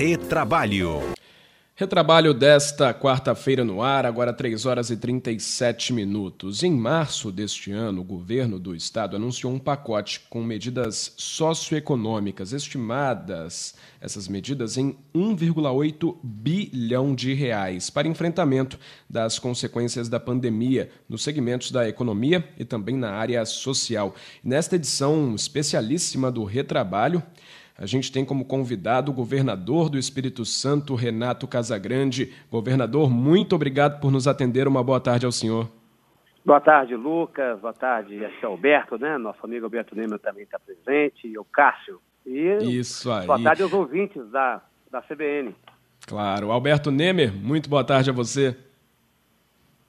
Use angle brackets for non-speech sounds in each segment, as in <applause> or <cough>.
Retrabalho. Retrabalho desta quarta-feira no ar, agora 3 horas e 37 minutos. Em março deste ano, o governo do estado anunciou um pacote com medidas socioeconômicas estimadas, essas medidas, em 1,8 bilhão de reais para enfrentamento das consequências da pandemia nos segmentos da economia e também na área social. Nesta edição especialíssima do Retrabalho, a gente tem como convidado o governador do Espírito Santo, Renato Casagrande. Governador, muito obrigado por nos atender. Uma boa tarde ao senhor. Boa tarde, Lucas. Boa tarde, aqui é Alberto, né? Nosso amigo Alberto Nemer também está presente. E o Cássio. E Isso aí. Boa tarde aos ouvintes da, da CBN. Claro. Alberto Nemer, muito boa tarde a você.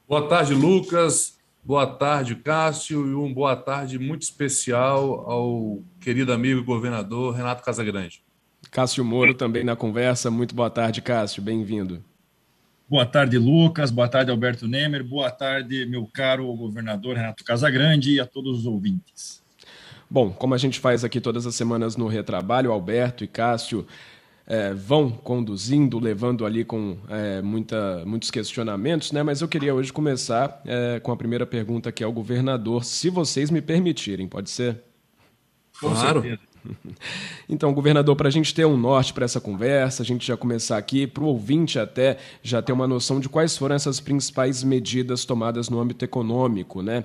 Boa tarde, Lucas. Boa tarde, Cássio, e uma boa tarde muito especial ao querido amigo governador Renato Casagrande. Cássio Moro também na conversa. Muito boa tarde, Cássio. Bem-vindo. Boa tarde, Lucas. Boa tarde, Alberto Nemer. Boa tarde, meu caro governador Renato Casagrande e a todos os ouvintes. Bom, como a gente faz aqui todas as semanas no Retrabalho, Alberto e Cássio é, vão conduzindo, levando ali com é, muita, muitos questionamentos, né? Mas eu queria hoje começar é, com a primeira pergunta que é o governador, se vocês me permitirem, pode ser? Claro. <laughs> Então, governador, para a gente ter um norte para essa conversa, a gente já começar aqui, para o ouvinte até já ter uma noção de quais foram essas principais medidas tomadas no âmbito econômico, né,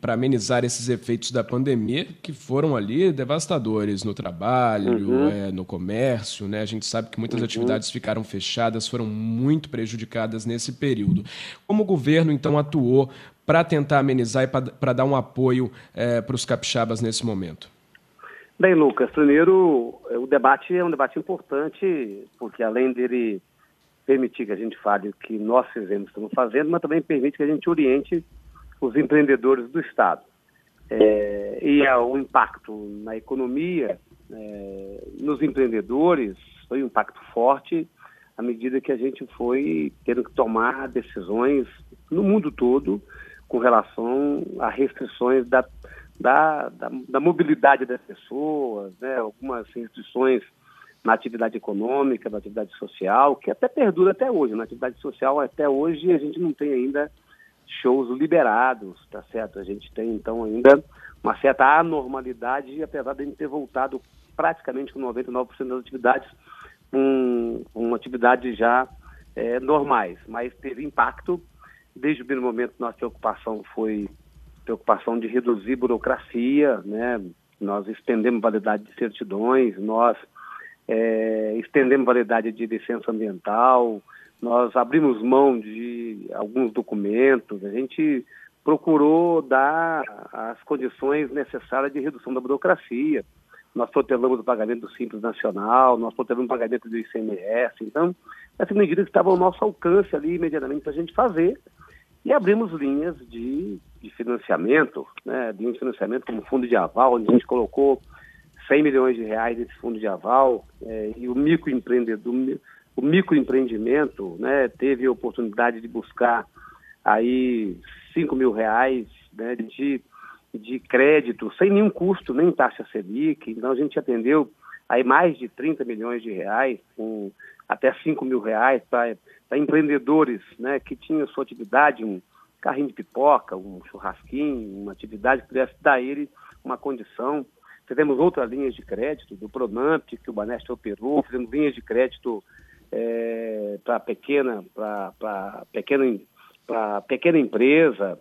para amenizar esses efeitos da pandemia, que foram ali devastadores no trabalho, uhum. é, no comércio, né, a gente sabe que muitas uhum. atividades ficaram fechadas, foram muito prejudicadas nesse período. Como o governo, então, atuou para tentar amenizar e para dar um apoio é, para os capixabas nesse momento? Bem, Lucas, primeiro, o debate é um debate importante, porque além dele permitir que a gente fale o que nós fizemos, estamos fazendo, mas também permite que a gente oriente os empreendedores do Estado. É, e o impacto na economia, é, nos empreendedores, foi um impacto forte à medida que a gente foi tendo que tomar decisões no mundo todo com relação a restrições da da, da, da mobilidade das pessoas, né, algumas restrições na atividade econômica, na atividade social, que até perdura até hoje. Na atividade social, até hoje, a gente não tem ainda shows liberados, tá certo? A gente tem, então, ainda uma certa anormalidade, apesar de a gente ter voltado praticamente com 99% das atividades com, com atividades já é, normais. Mas teve impacto. Desde o primeiro momento, nossa preocupação foi preocupação de reduzir burocracia, né? Nós estendemos validade de certidões, nós é, estendemos validade de licença ambiental, nós abrimos mão de alguns documentos, a gente procurou dar as condições necessárias de redução da burocracia. Nós protelamos o pagamento do Simples Nacional, nós protelamos o pagamento do ICMS. Então, essa medida que estava ao nosso alcance ali imediatamente para a gente fazer. E abrimos linhas de de financiamento, né, de financiamento como fundo de aval, onde a gente colocou 100 milhões de reais nesse fundo de aval é, e o microempreendedor, o microempreendimento, né, teve a oportunidade de buscar aí 5 mil reais né, de, de crédito sem nenhum custo, nem taxa Selic. Então a gente atendeu aí mais de 30 milhões de reais, com até 5 mil reais para empreendedores né, que tinham sua atividade, um, carrinho de pipoca, um churrasquinho, uma atividade que pudesse dar a ele uma condição. Fizemos outras linhas de crédito do Pronamp, que o Baneste operou, fizemos linhas de crédito é, para pequena, para pequena, pequena empresa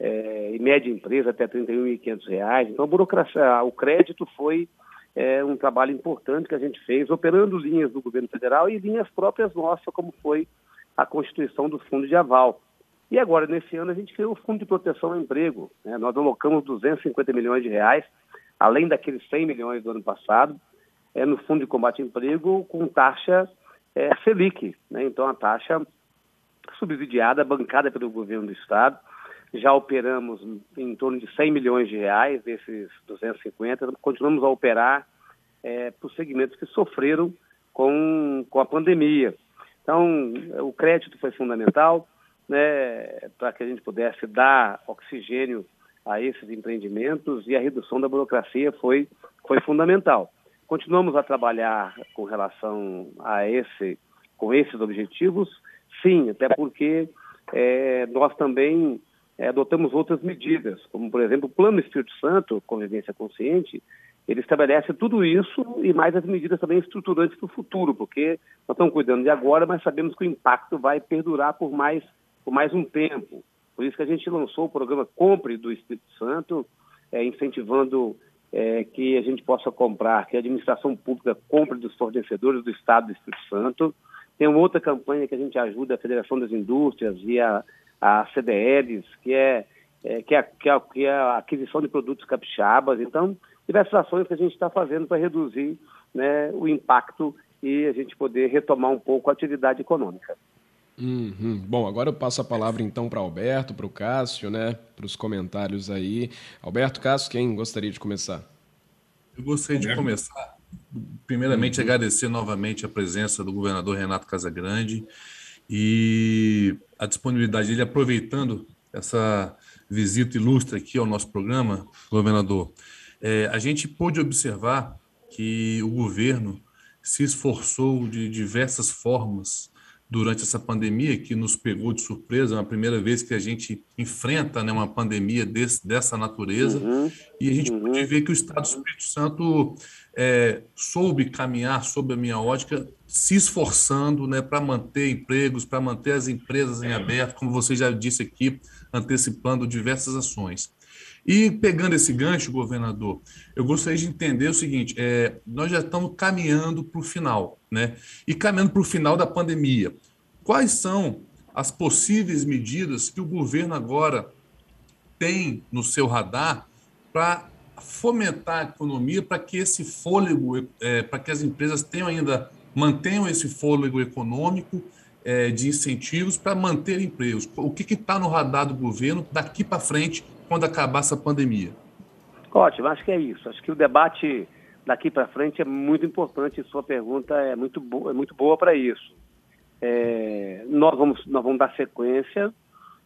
é, e média empresa até R$ 31.500. Então, a burocracia, o crédito foi é, um trabalho importante que a gente fez, operando linhas do governo federal e linhas próprias nossas, como foi a constituição do Fundo de Aval. E agora, nesse ano, a gente criou o Fundo de Proteção ao Emprego. Né? Nós alocamos 250 milhões de reais, além daqueles 100 milhões do ano passado, é, no Fundo de Combate ao Emprego, com taxa é, Selic. Né? Então, a taxa subsidiada, bancada pelo governo do Estado. Já operamos em torno de 100 milhões de reais desses 250. Continuamos a operar é, para os segmentos que sofreram com, com a pandemia. Então, o crédito foi fundamental né, para que a gente pudesse dar oxigênio a esses empreendimentos e a redução da burocracia foi, foi fundamental. Continuamos a trabalhar com relação a esse, com esses objetivos? Sim, até porque é, nós também é, adotamos outras medidas, como, por exemplo, o Plano Espírito Santo, Convivência Consciente, ele estabelece tudo isso e mais as medidas também estruturantes para o futuro, porque nós estamos cuidando de agora, mas sabemos que o impacto vai perdurar por mais, por mais um tempo. Por isso que a gente lançou o programa Compre do Espírito Santo, é, incentivando é, que a gente possa comprar, que a administração pública compre dos fornecedores do Estado do Espírito Santo. Tem uma outra campanha que a gente ajuda a Federação das Indústrias e a, a CDLs, que é, é, que, é, que, é, que é a aquisição de produtos capixabas. Então, diversas ações que a gente está fazendo para reduzir né, o impacto e a gente poder retomar um pouco a atividade econômica. Uhum. Bom, agora eu passo a palavra então para Alberto, para o Cássio, né, para os comentários aí. Alberto, Cássio, quem gostaria de começar? Eu gostaria de começar, primeiramente, uhum. agradecer novamente a presença do governador Renato Casagrande e a disponibilidade dele, aproveitando essa visita ilustre aqui ao nosso programa, governador. É, a gente pôde observar que o governo se esforçou de diversas formas durante essa pandemia que nos pegou de surpresa, é a primeira vez que a gente enfrenta né, uma pandemia desse, dessa natureza, uhum, e a gente uhum. pode ver que o Estado do Espírito Santo é, soube caminhar, sob a minha ótica, se esforçando né, para manter empregos, para manter as empresas em aberto, como você já disse aqui, antecipando diversas ações. E pegando esse gancho, governador, eu gostaria de entender o seguinte: é, nós já estamos caminhando para o final, né? E caminhando para o final da pandemia. Quais são as possíveis medidas que o governo agora tem no seu radar para fomentar a economia, para que esse fôlego, é, para que as empresas tenham ainda mantenham esse fôlego econômico é, de incentivos para manter empregos. O que está no radar do governo daqui para frente quando acabar essa pandemia? Ótimo, acho que é isso. Acho que o debate daqui para frente é muito importante e sua pergunta é muito, boa, é muito boa para isso. É, nós, vamos, nós vamos dar sequência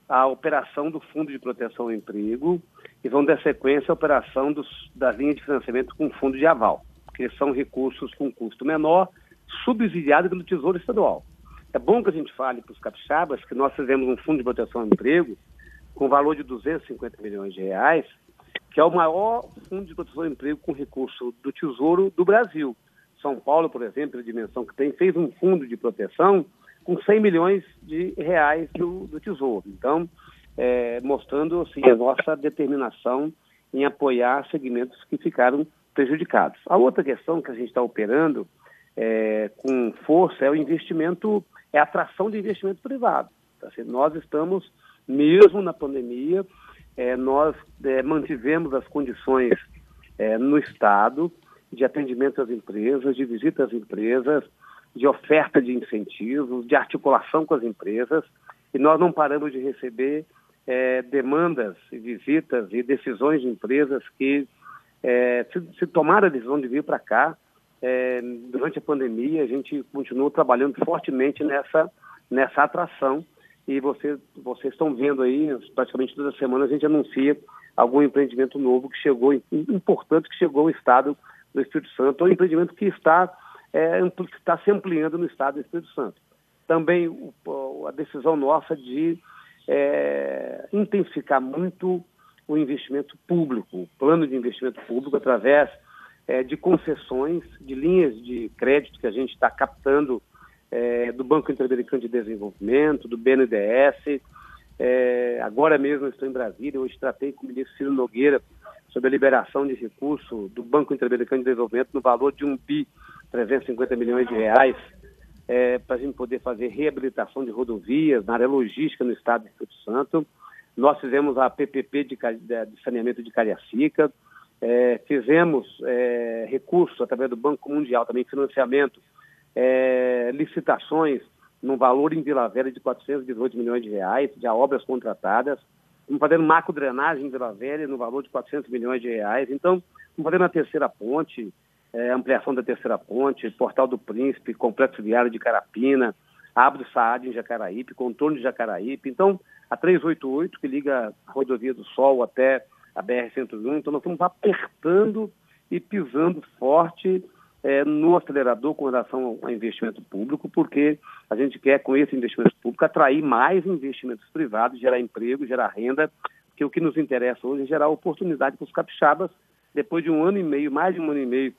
à operação do Fundo de Proteção ao Emprego e vamos dar sequência à operação dos, linhas de financiamento com fundo de aval, que são recursos com custo menor, subsidiados pelo Tesouro Estadual. É bom que a gente fale para os capixabas que nós fizemos um Fundo de Proteção ao Emprego com valor de 250 milhões de reais, que é o maior fundo de proteção do emprego com recurso do Tesouro do Brasil. São Paulo, por exemplo, a dimensão que tem, fez um fundo de proteção com 100 milhões de reais do, do Tesouro. Então, é, mostrando assim, a nossa determinação em apoiar segmentos que ficaram prejudicados. A outra questão que a gente está operando é, com força é o investimento, é a atração de investimento privado. Tá? Nós estamos mesmo na pandemia, é, nós é, mantivemos as condições é, no Estado de atendimento às empresas, de visita às empresas, de oferta de incentivos, de articulação com as empresas, e nós não paramos de receber é, demandas, visitas e decisões de empresas que é, se, se tomaram a decisão de vir para cá. É, durante a pandemia, a gente continuou trabalhando fortemente nessa, nessa atração e você, vocês estão vendo aí, praticamente toda semana a gente anuncia algum empreendimento novo que chegou, importante que chegou ao estado do Espírito Santo, ou um empreendimento que está, é, está se ampliando no estado do Espírito Santo. Também o, a decisão nossa de é, intensificar muito o investimento público, o plano de investimento público através é, de concessões, de linhas de crédito que a gente está captando é, do Banco Interamericano de Desenvolvimento, do BNDES. É, agora mesmo estou em Brasília, hoje tratei com o ministro Ciro Nogueira sobre a liberação de recurso do Banco Interamericano de Desenvolvimento no valor de 1 bi 350 milhões de reais é, para a gente poder fazer reabilitação de rodovias na área logística no estado de Espírito Santo. Nós fizemos a PPP de, de saneamento de Cariacica, é, fizemos é, recurso através do Banco Mundial, também financiamento é, licitações no valor em Vila Velha de 418 milhões de reais, de obras contratadas. Estamos fazendo macro drenagem em Vila Velha no valor de 400 milhões de reais. Então, estamos fazendo a terceira ponte, é, ampliação da terceira ponte, Portal do Príncipe, Complexo Viário de Carapina, Abdo Saad em Jacaraípe, contorno de Jacaraípe. Então, a 388, que liga a rodovia do Sol até a BR-101. Então, nós estamos apertando e pisando forte é, no acelerador com relação ao investimento público, porque a gente quer, com esse investimento público, atrair mais investimentos privados, gerar emprego, gerar renda, porque o que nos interessa hoje é gerar oportunidade para os capixabas, depois de um ano e meio, mais de um ano e meio,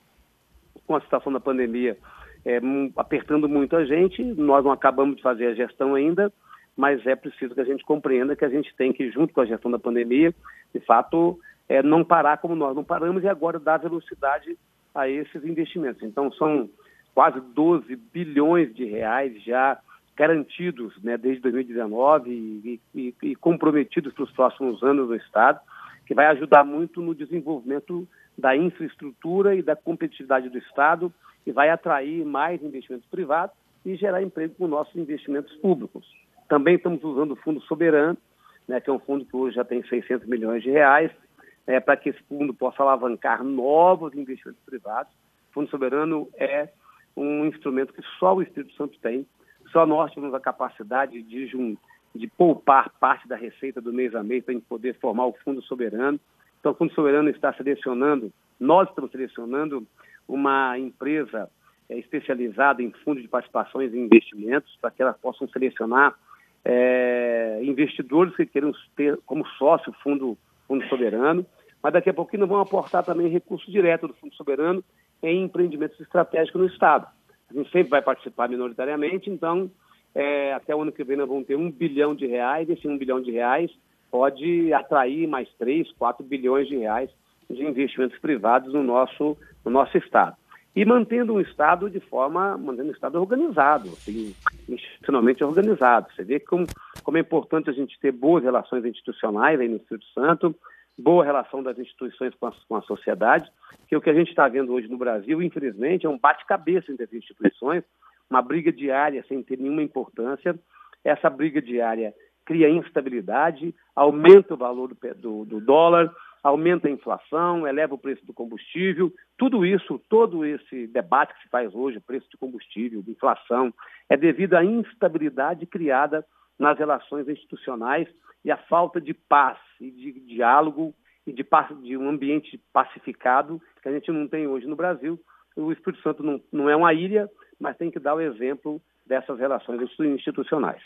com a situação da pandemia é, apertando muito a gente, nós não acabamos de fazer a gestão ainda, mas é preciso que a gente compreenda que a gente tem que, junto com a gestão da pandemia, de fato, é, não parar como nós não paramos e agora dar velocidade a esses investimentos. Então, são quase 12 bilhões de reais já garantidos né, desde 2019 e, e, e comprometidos para os próximos anos do Estado, que vai ajudar muito no desenvolvimento da infraestrutura e da competitividade do Estado e vai atrair mais investimentos privados e gerar emprego com nossos investimentos públicos. Também estamos usando o Fundo Soberano, né, que é um fundo que hoje já tem 600 milhões de reais, é, para que esse fundo possa alavancar novos investimentos privados. O Fundo Soberano é um instrumento que só o Espírito Santo tem, só nós temos a capacidade de, de poupar parte da receita do mês a mês para a gente poder formar o Fundo Soberano. Então, o Fundo Soberano está selecionando, nós estamos selecionando uma empresa é, especializada em fundos de participações e investimentos, para que elas possam selecionar é, investidores que queiram ter como sócio o fundo, fundo soberano mas daqui a pouquinho vão aportar também recurso direto do Fundo Soberano em empreendimentos estratégicos no Estado. A gente sempre vai participar minoritariamente, então é, até o ano que vem nós vamos ter um bilhão de reais, esse um bilhão de reais pode atrair mais três, quatro bilhões de reais de investimentos privados no nosso, no nosso Estado. E mantendo um Estado de forma, mantendo um Estado organizado, assim, institucionalmente organizado. Você vê como, como é importante a gente ter boas relações institucionais aí no Espírito Santo, boa relação das instituições com a, com a sociedade, que o que a gente está vendo hoje no Brasil, infelizmente, é um bate-cabeça entre as instituições, uma briga diária sem ter nenhuma importância. Essa briga diária cria instabilidade, aumenta o valor do, do, do dólar, aumenta a inflação, eleva o preço do combustível. Tudo isso, todo esse debate que se faz hoje, preço de combustível, de inflação, é devido à instabilidade criada nas relações institucionais e a falta de paz e de diálogo e de, de um ambiente pacificado que a gente não tem hoje no Brasil. O Espírito Santo não, não é uma ilha, mas tem que dar o exemplo dessas relações institucionais.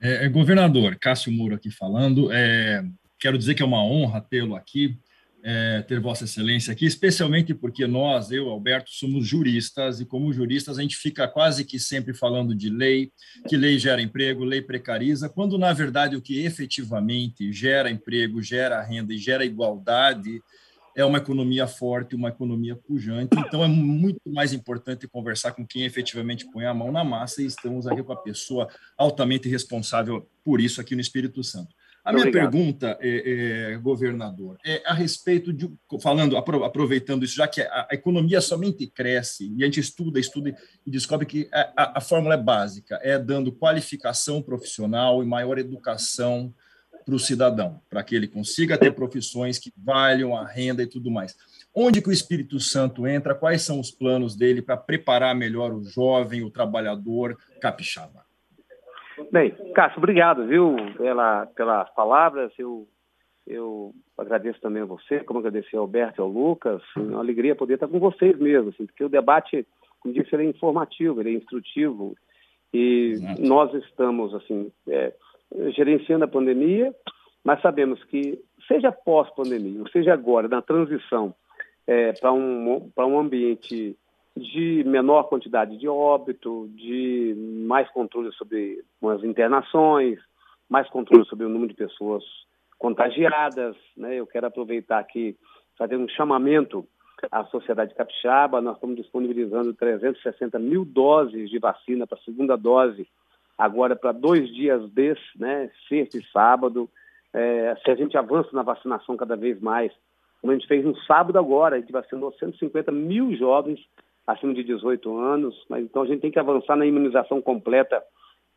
É, é, governador, Cássio Moura aqui falando. É, quero dizer que é uma honra tê-lo aqui é, ter Vossa Excelência aqui, especialmente porque nós, eu, Alberto, somos juristas e, como juristas, a gente fica quase que sempre falando de lei, que lei gera emprego, lei precariza, quando, na verdade, o que efetivamente gera emprego, gera renda e gera igualdade é uma economia forte, uma economia pujante. Então, é muito mais importante conversar com quem efetivamente põe a mão na massa e estamos aqui com a pessoa altamente responsável por isso aqui no Espírito Santo. A minha Obrigado. pergunta, é, é, governador, é a respeito de, falando, aproveitando isso, já que a, a, economia somente cresce, e a gente estuda, estuda e descobre que a, a, a fórmula é básica, é dando qualificação profissional e maior educação para o cidadão, para que ele consiga ter profissões que valham a renda e tudo mais. Onde que o Espírito Santo entra? Quais são os planos dele para preparar melhor o jovem, o trabalhador capixaba? Bem, Cássio, obrigado, viu, pela, pelas palavras. Eu, eu agradeço também a você, como agradecer ao Alberto e ao Lucas. É uma alegria poder estar com vocês mesmo, assim, porque o debate, como disse, ele é informativo, ele é instrutivo. E Exato. nós estamos, assim, é, gerenciando a pandemia, mas sabemos que, seja pós-pandemia, ou seja agora, na transição é, para um, um ambiente de menor quantidade de óbito, de mais controle sobre as internações, mais controle sobre o número de pessoas contagiadas. Né? Eu quero aproveitar aqui, fazer um chamamento à sociedade capixaba. Nós estamos disponibilizando 360 mil doses de vacina para a segunda dose, agora para dois dias desse, né? sexta e sábado. É, se a gente avança na vacinação cada vez mais, como a gente fez no sábado agora, a gente vacinou 150 mil jovens acima de 18 anos, mas então a gente tem que avançar na imunização completa,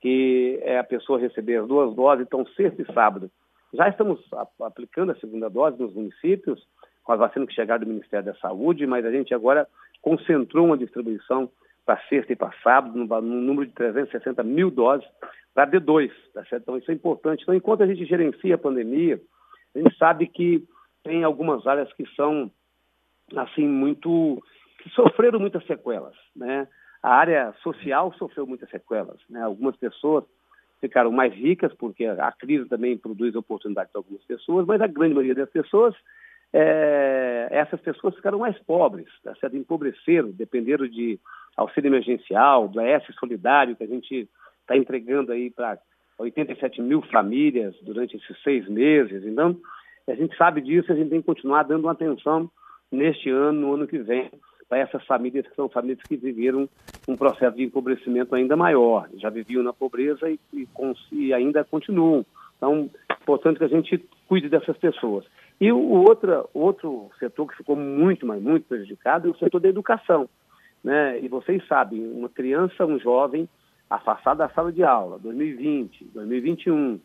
que é a pessoa receber as duas doses, então sexta e sábado. Já estamos aplicando a segunda dose nos municípios, com as vacinas que chegaram do Ministério da Saúde, mas a gente agora concentrou uma distribuição para sexta e para sábado, no, número de 360 mil doses para D2, tá certo? Então isso é importante. Então, enquanto a gente gerencia a pandemia, a gente sabe que tem algumas áreas que são assim muito sofreram muitas sequelas, né? A área social sofreu muitas sequelas, né? Algumas pessoas ficaram mais ricas porque a crise também produz oportunidades para algumas pessoas, mas a grande maioria das pessoas, é, essas pessoas ficaram mais pobres, tá certo? empobreceram, dependeram de auxílio emergencial, do AS solidário que a gente está entregando aí para 87 mil famílias durante esses seis meses. Então, a gente sabe disso, a gente tem que continuar dando atenção neste ano, no ano que vem, para essas famílias que são famílias que viveram um processo de empobrecimento ainda maior, já viviam na pobreza e, e, e ainda continuam. Então, importante que a gente cuide dessas pessoas. E o outro, outro setor que ficou muito, mas muito prejudicado é o setor da educação. Né? E vocês sabem, uma criança, um jovem afastado da sala de aula, 2020, 2021,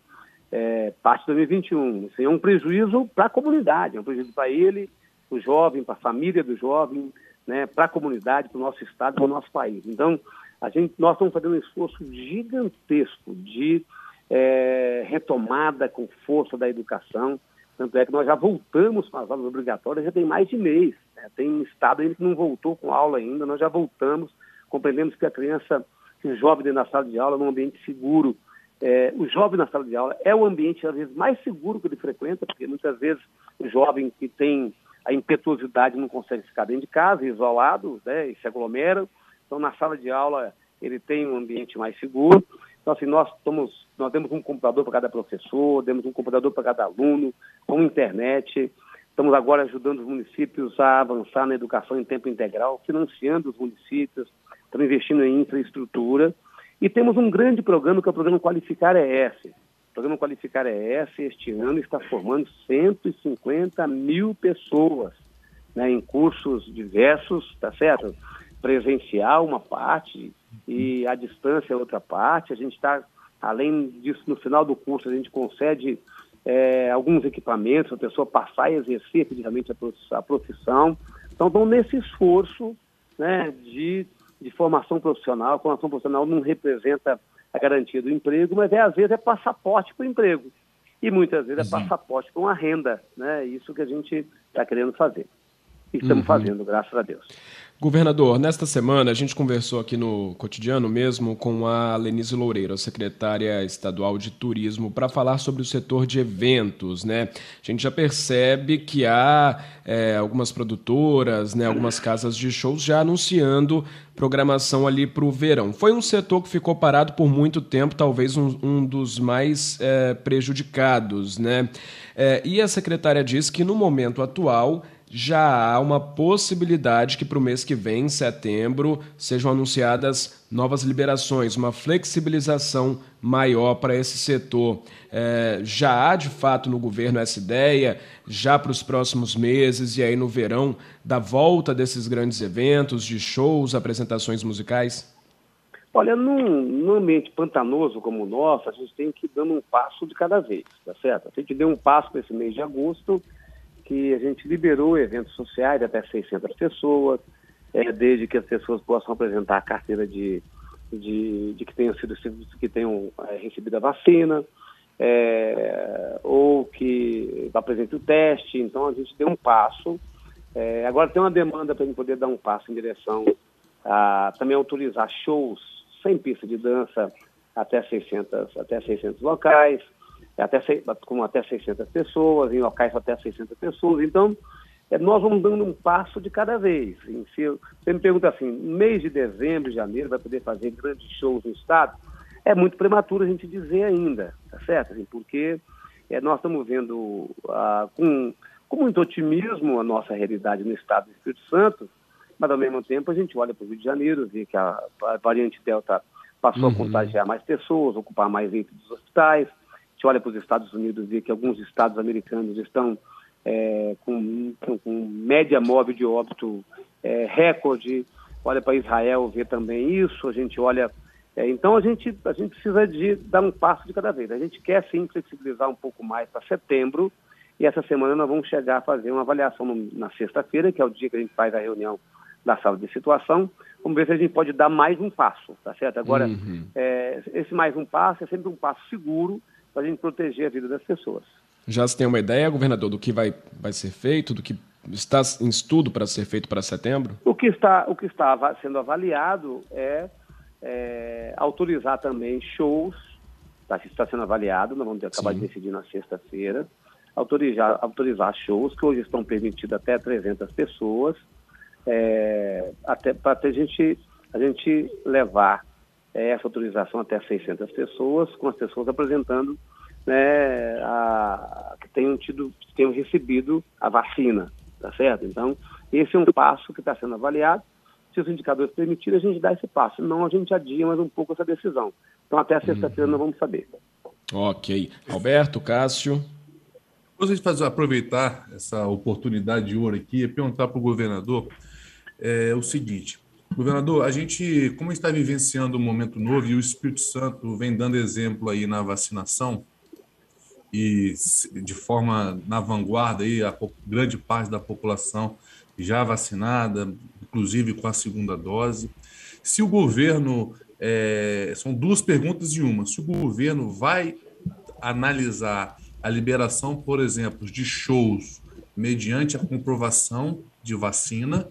é, parte de 2021, isso é um prejuízo para a comunidade, é um prejuízo para ele, o jovem, para a família do jovem, né, para a comunidade, para o nosso estado, para o nosso país. Então, a gente, nós estamos fazendo um esforço gigantesco de é, retomada com força da educação. Tanto é que nós já voltamos com as aulas obrigatórias, já tem mais de mês. Né? Tem estado ainda que não voltou com aula ainda, nós já voltamos, compreendemos que a criança, que o jovem dentro da sala de aula, num ambiente seguro, é, o jovem na sala de aula é o ambiente, às vezes, mais seguro que ele frequenta, porque muitas vezes o jovem que tem a impetuosidade não consegue ficar dentro de casa, isolado, né, e se aglomera. Então, na sala de aula, ele tem um ambiente mais seguro. Então, assim, nós, estamos, nós temos um computador para cada professor, temos um computador para cada aluno, com internet. Estamos agora ajudando os municípios a avançar na educação em tempo integral, financiando os municípios, estamos investindo em infraestrutura. E temos um grande programa, que é o programa Qualificar ES, programa Qualificar ES este ano está formando 150 mil pessoas né, em cursos diversos, tá certo? Presencial uma parte e a distância outra parte. A gente está, além disso, no final do curso a gente concede é, alguns equipamentos, a pessoa passar e exercer efetivamente a profissão. Então, estão nesse esforço né, de, de formação profissional. A formação profissional não representa a garantia do emprego, mas é, às vezes é passaporte para o emprego. E muitas vezes é passaporte para uma renda. Né? Isso que a gente está querendo fazer. E estamos uhum. fazendo, graças a Deus. Governador, nesta semana a gente conversou aqui no cotidiano mesmo com a Lenise Loureiro, secretária estadual de turismo, para falar sobre o setor de eventos. Né? A gente já percebe que há é, algumas produtoras, né, algumas casas de shows já anunciando programação ali para o verão. Foi um setor que ficou parado por muito tempo, talvez um, um dos mais é, prejudicados. Né? É, e a secretária diz que no momento atual já há uma possibilidade que para o mês que vem, em setembro, sejam anunciadas novas liberações, uma flexibilização maior para esse setor. É, já há, de fato, no governo essa ideia, já para os próximos meses e aí no verão, da volta desses grandes eventos, de shows, apresentações musicais? Olha, num, num ambiente pantanoso como o nosso, a gente tem que ir dando um passo de cada vez, tá certo? A gente deu um passo para esse mês de agosto, que a gente liberou eventos sociais até 600 pessoas, é, desde que as pessoas possam apresentar a carteira de, de, de que tenham sido que tenham é, recebido a vacina, é, ou que apresente o teste. Então a gente deu um passo. É, agora tem uma demanda para a gente poder dar um passo em direção a também autorizar shows sem pista de dança até 600, até 600 locais até, com até 600 pessoas, em locais até 600 pessoas. Então, é, nós vamos dando um passo de cada vez. Se você me pergunta assim, mês de dezembro, janeiro, vai poder fazer grandes shows no Estado? É muito prematuro a gente dizer ainda, tá certo? Assim, porque é, nós estamos vendo ah, com, com muito otimismo a nossa realidade no Estado do Espírito Santo, mas ao mesmo tempo a gente olha para o Rio de Janeiro, vê que a, a variante Delta passou uhum. a contagiar mais pessoas, ocupar mais leitos dos hospitais, gente olha para os Estados Unidos e vê que alguns estados americanos estão é, com, com, com, média móvel de óbito é, recorde, olha para Israel, vê também isso, a gente olha. É, então a gente, a gente precisa de dar um passo de cada vez. A gente quer sim flexibilizar um pouco mais para setembro, e essa semana nós vamos chegar a fazer uma avaliação na sexta-feira, que é o dia que a gente faz a reunião da sala de situação. Vamos ver se a gente pode dar mais um passo, tá certo? Agora, uhum. é, esse mais um passo é sempre um passo seguro, para a gente proteger a vida das pessoas. Já se tem uma ideia, governador, do que vai, vai ser feito, do que está em estudo para ser feito para setembro? O que está, o que está sendo avaliado é, é autorizar também shows, tá, está sendo avaliado, nós vamos acabar Sim. de decidir na sexta-feira, autorizar, autorizar shows que hoje estão permitidos até 300 pessoas, é, até para a gente, a gente levar é, essa autorização até 600 pessoas, com as pessoas apresentando né, a, que tenham tido, que tenham recebido a vacina, tá certo? Então, esse é um passo que está sendo avaliado. Se os indicadores permitirem, a gente dá esse passo. Não, a gente adia mais um pouco essa decisão. Então, até sexta-feira uhum. nós vamos saber. Ok. Alberto, Cássio. Gostaria de fazer, aproveitar essa oportunidade de ouro aqui e perguntar para o governador é, o seguinte. Governador, a gente, como está vivenciando um momento novo e o Espírito Santo vem dando exemplo aí na vacinação, e de forma na vanguarda aí a grande parte da população já vacinada, inclusive com a segunda dose. Se o governo é, são duas perguntas em uma. Se o governo vai analisar a liberação, por exemplo, de shows mediante a comprovação de vacina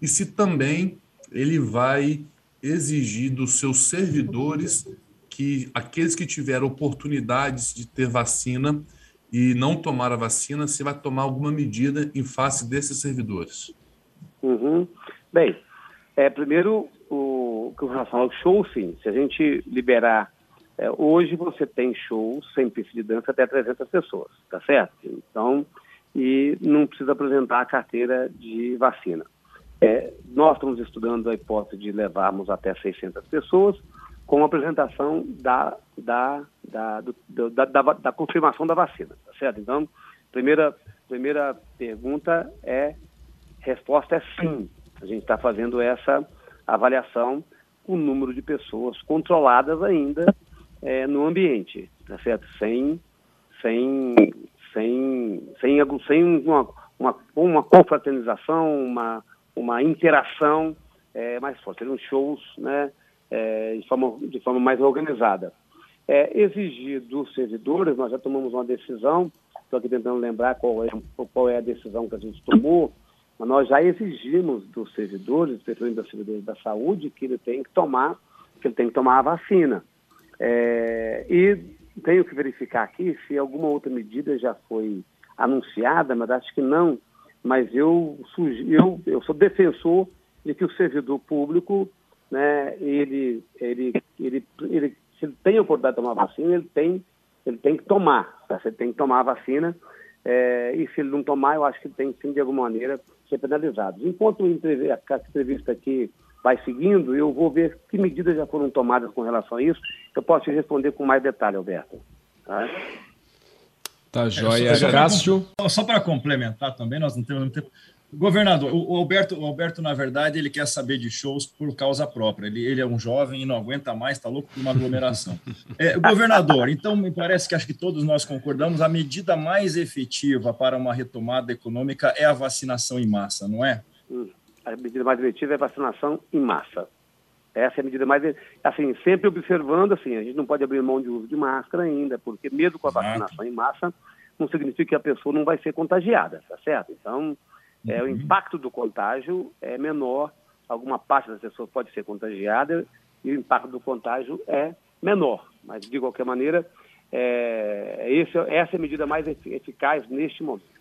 e se também ele vai exigir dos seus servidores que aqueles que tiveram oportunidades de ter vacina e não tomar a vacina, se vai tomar alguma medida em face desses servidores? Uhum. Bem, é, primeiro, o, com relação ao show, sim. Se a gente liberar. É, hoje você tem shows sem pista de dança até 300 pessoas, tá certo? Então, e não precisa apresentar a carteira de vacina. É, nós estamos estudando a hipótese de levarmos até 600 pessoas com a apresentação da, da, da, do, da, da, da, confirmação da vacina, tá certo? Então, primeira, primeira pergunta é, resposta é sim. A gente está fazendo essa avaliação com o número de pessoas controladas ainda é, no ambiente, tá certo? Sem, sem, sem, sem, sem uma, uma, uma confraternização, uma, uma interação é, mais forte. Seriam shows, né? é, de, forma, de forma mais organizada. É, exigir dos servidores, nós já tomamos uma decisão, estou aqui tentando lembrar qual é, qual é a decisão que a gente tomou, mas nós já exigimos dos servidores, especialmente dos servidores da saúde, que ele tem que tomar, que ele tem que tomar a vacina. É, e tenho que verificar aqui se alguma outra medida já foi anunciada, mas acho que não. Mas eu, eu, eu sou defensor de que o servidor público né, ele, ele, ele, ele, se ele tem a oportunidade de tomar vacina, ele tem, ele tem que tomar, tá? Você tem que tomar a vacina, é, e se ele não tomar, eu acho que ele tem sim, de alguma maneira, ser penalizado. Enquanto a entrevista aqui vai seguindo, eu vou ver que medidas já foram tomadas com relação a isso, eu posso te responder com mais detalhe, Alberto. Tá? Tá joia. É, só, Cássio? Só para complementar também, nós não temos muito tempo. Governador, o Alberto, o Alberto, na verdade, ele quer saber de shows por causa própria. Ele, ele é um jovem e não aguenta mais, está louco por uma aglomeração. <laughs> É, governador, então me parece que acho que todos nós concordamos, a medida mais efetiva para uma retomada econômica é a vacinação em massa, não é? Hum, a medida mais efetiva é a vacinação em massa. Essa é a medida mais. Assim, sempre observando, assim, a gente não pode abrir mão de uso de máscara ainda, porque mesmo com a vacinação em massa, não significa que a pessoa não vai ser contagiada, tá certo? Então é, o uhum. impacto do contágio é menor, alguma parte das pessoas pode ser contagiada e o impacto do contágio é menor. Mas, de qualquer maneira, é, esse, essa é a medida mais eficaz neste momento.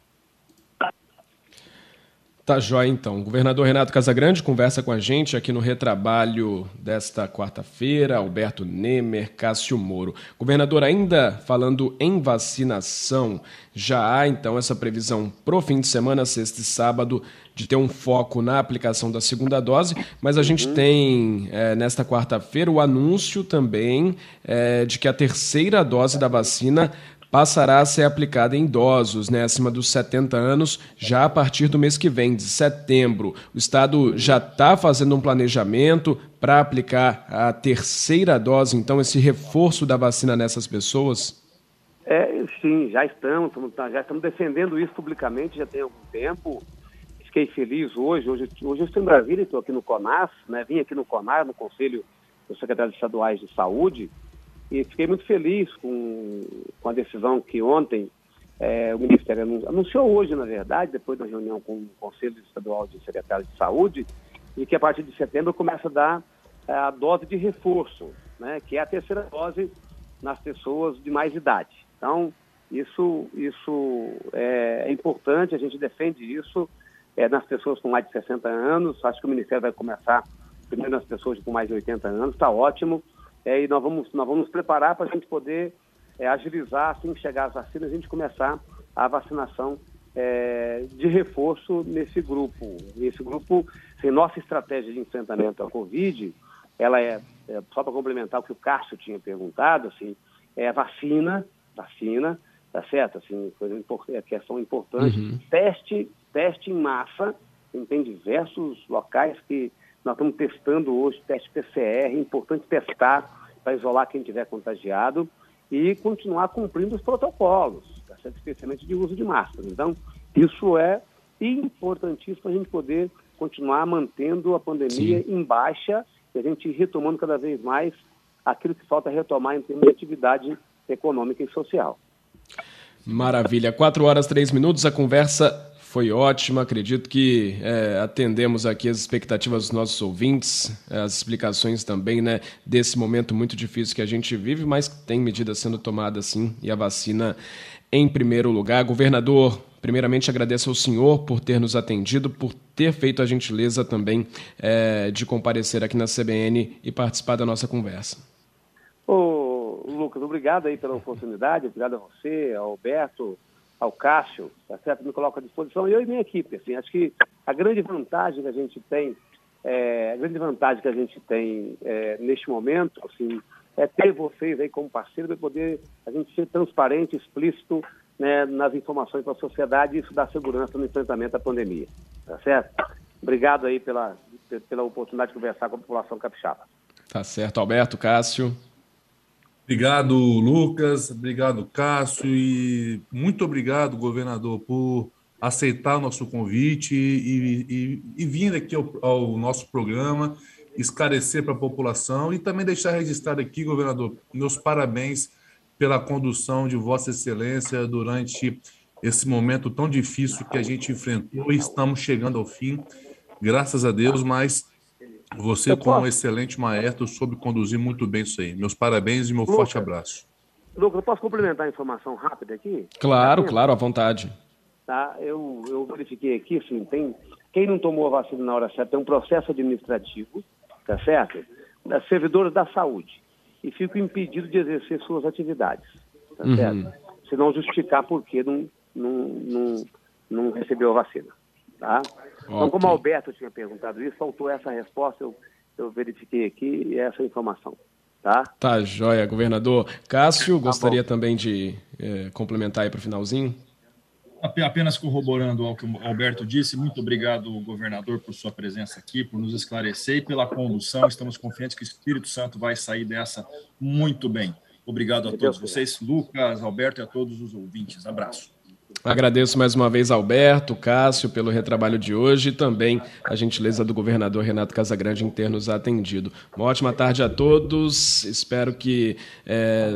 Tá jóia, então. O governador Renato Casagrande conversa com a gente aqui no retrabalho desta quarta-feira. Alberto Nemer, Cássio Moro. Governador, ainda falando em vacinação, já há então essa previsão para o fim de semana, sexta e sábado, de ter um foco na aplicação da segunda dose, mas a gente uhum. tem é, nesta quarta-feira o anúncio também é, de que a terceira dose da vacina passará a ser aplicada em idosos né, acima dos 70 anos já a partir do mês que vem, de setembro. O Estado já está fazendo um planejamento para aplicar a terceira dose, então, esse reforço da vacina nessas pessoas? É, sim, já estamos, já estamos defendendo isso publicamente já tem algum tempo. Fiquei feliz hoje, hoje, hoje eu estou em Brasília, estou aqui no CONAS, né, vim aqui no CONAS, no Conselho dos Secretários Estaduais de Saúde, e fiquei muito feliz com, com a decisão que ontem é, o Ministério anunciou hoje, na verdade, depois da reunião com o Conselho Estadual de Secretários de Saúde, e que a partir de setembro começa a dar é, a dose de reforço, né, que é a terceira dose nas pessoas de mais idade. Então, isso, isso é, é importante, a gente defende isso é, nas pessoas com mais de 60 anos. Acho que o Ministério vai começar primeiro nas pessoas com mais de 80 anos, está ótimo. É, e nós vamos, nós vamos nos preparar para a gente poder é, agilizar, assim que chegar as vacinas, a gente começar a vacinação é, de reforço nesse grupo. Esse grupo, assim, nossa estratégia de enfrentamento à Covid, ela é, é só para complementar o que o Cássio tinha perguntado, assim, é vacina, vacina, tá certo? Assim, coisa importante, é questão importante. Uhum. Teste, teste em massa, tem diversos locais que nós estamos testando hoje, teste PCR, é importante testar para isolar quem tiver contagiado e continuar cumprindo os protocolos, tá especialmente de uso de máscara. Então, isso é importantíssimo para a gente poder continuar mantendo a pandemia Sim. em baixa e a gente ir retomando cada vez mais aquilo que falta retomar em termos de atividade econômica e social. Maravilha. Quatro horas, três minutos. A conversa foi ótima. Acredito que é, atendemos aqui as expectativas dos nossos ouvintes, as explicações também, né, desse momento muito difícil que a gente vive, mas tem medidas sendo tomadas sim e a vacina em primeiro lugar. Governador, primeiramente agradeço ao senhor por ter nos atendido, por ter feito a gentileza também é, de comparecer aqui na CBN e participar da nossa conversa. Ô, Lucas, obrigado aí pela oportunidade, obrigado a você, ao Alberto, ao Cássio, tá certo? Me coloco à disposição, eu e minha equipe, assim, acho que a grande vantagem que a gente tem, é, a grande vantagem que a gente tem é, neste momento, assim, é ter vocês aí como parceiro para poder a gente ser transparente, explícito né, nas informações para a sociedade e isso dá segurança no enfrentamento à pandemia, tá certo? Obrigado aí pela, pela oportunidade de conversar com a população capixaba. Tá certo, Alberto, Cássio. Obrigado, Lucas. Obrigado, Cássio. E muito obrigado, governador, por aceitar o nosso convite e, e, e vir aqui ao, ao nosso programa, esclarecer para a população e também deixar registrado aqui, governador, meus parabéns pela condução de Vossa Excelência durante esse momento tão difícil que a gente enfrentou e estamos chegando ao fim, graças a Deus, mas você, como um excelente maestro, soube conduzir muito bem isso aí. Meus parabéns e meu Lucas, forte abraço. Lucas, eu posso complementar a informação rápida aqui? Claro, tá claro, à vontade. Tá, eu, eu verifiquei aqui, sim, tem, quem não tomou a vacina na hora certa tem um processo administrativo, tá certo? Das servidores da saúde. E fico impedido de exercer suas atividades, tá uhum. certo? Se não justificar por que não, não, não, não recebeu a vacina, tá? Então, como o Alberto tinha perguntado isso, faltou essa resposta, eu, eu verifiquei aqui essa informação. Tá? Tá, joia, governador. Cássio, tá gostaria bom. também de é, complementar aí para o finalzinho? Apenas corroborando ao que o Alberto disse, muito obrigado, governador, por sua presença aqui, por nos esclarecer e pela condução. Estamos confiantes que o Espírito Santo vai sair dessa muito bem. Obrigado a todos vocês, Lucas, Alberto e a todos os ouvintes. Abraço. Agradeço mais uma vez Alberto, Cássio, pelo retrabalho de hoje e também a gentileza do governador Renato Casagrande em ter nos atendido. Uma ótima tarde a todos. Espero que é,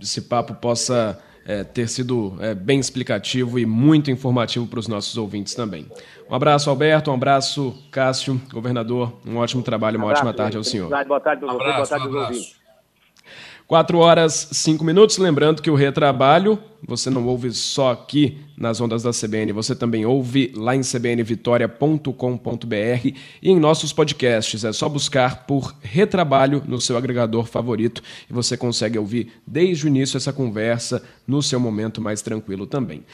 esse papo possa é, ter sido é, bem explicativo e muito informativo para os nossos ouvintes também. Um abraço, Alberto, um abraço, Cássio, governador. Um ótimo trabalho, uma ótima tarde ao senhor. Boa tarde, um abraço, boa tarde aos ouvintes. 4 horas 5 minutos. Lembrando que o retrabalho você não ouve só aqui nas ondas da CBN, você também ouve lá em cbnvitoria.com.br e em nossos podcasts. É só buscar por Retrabalho no seu agregador favorito e você consegue ouvir desde o início essa conversa no seu momento mais tranquilo também.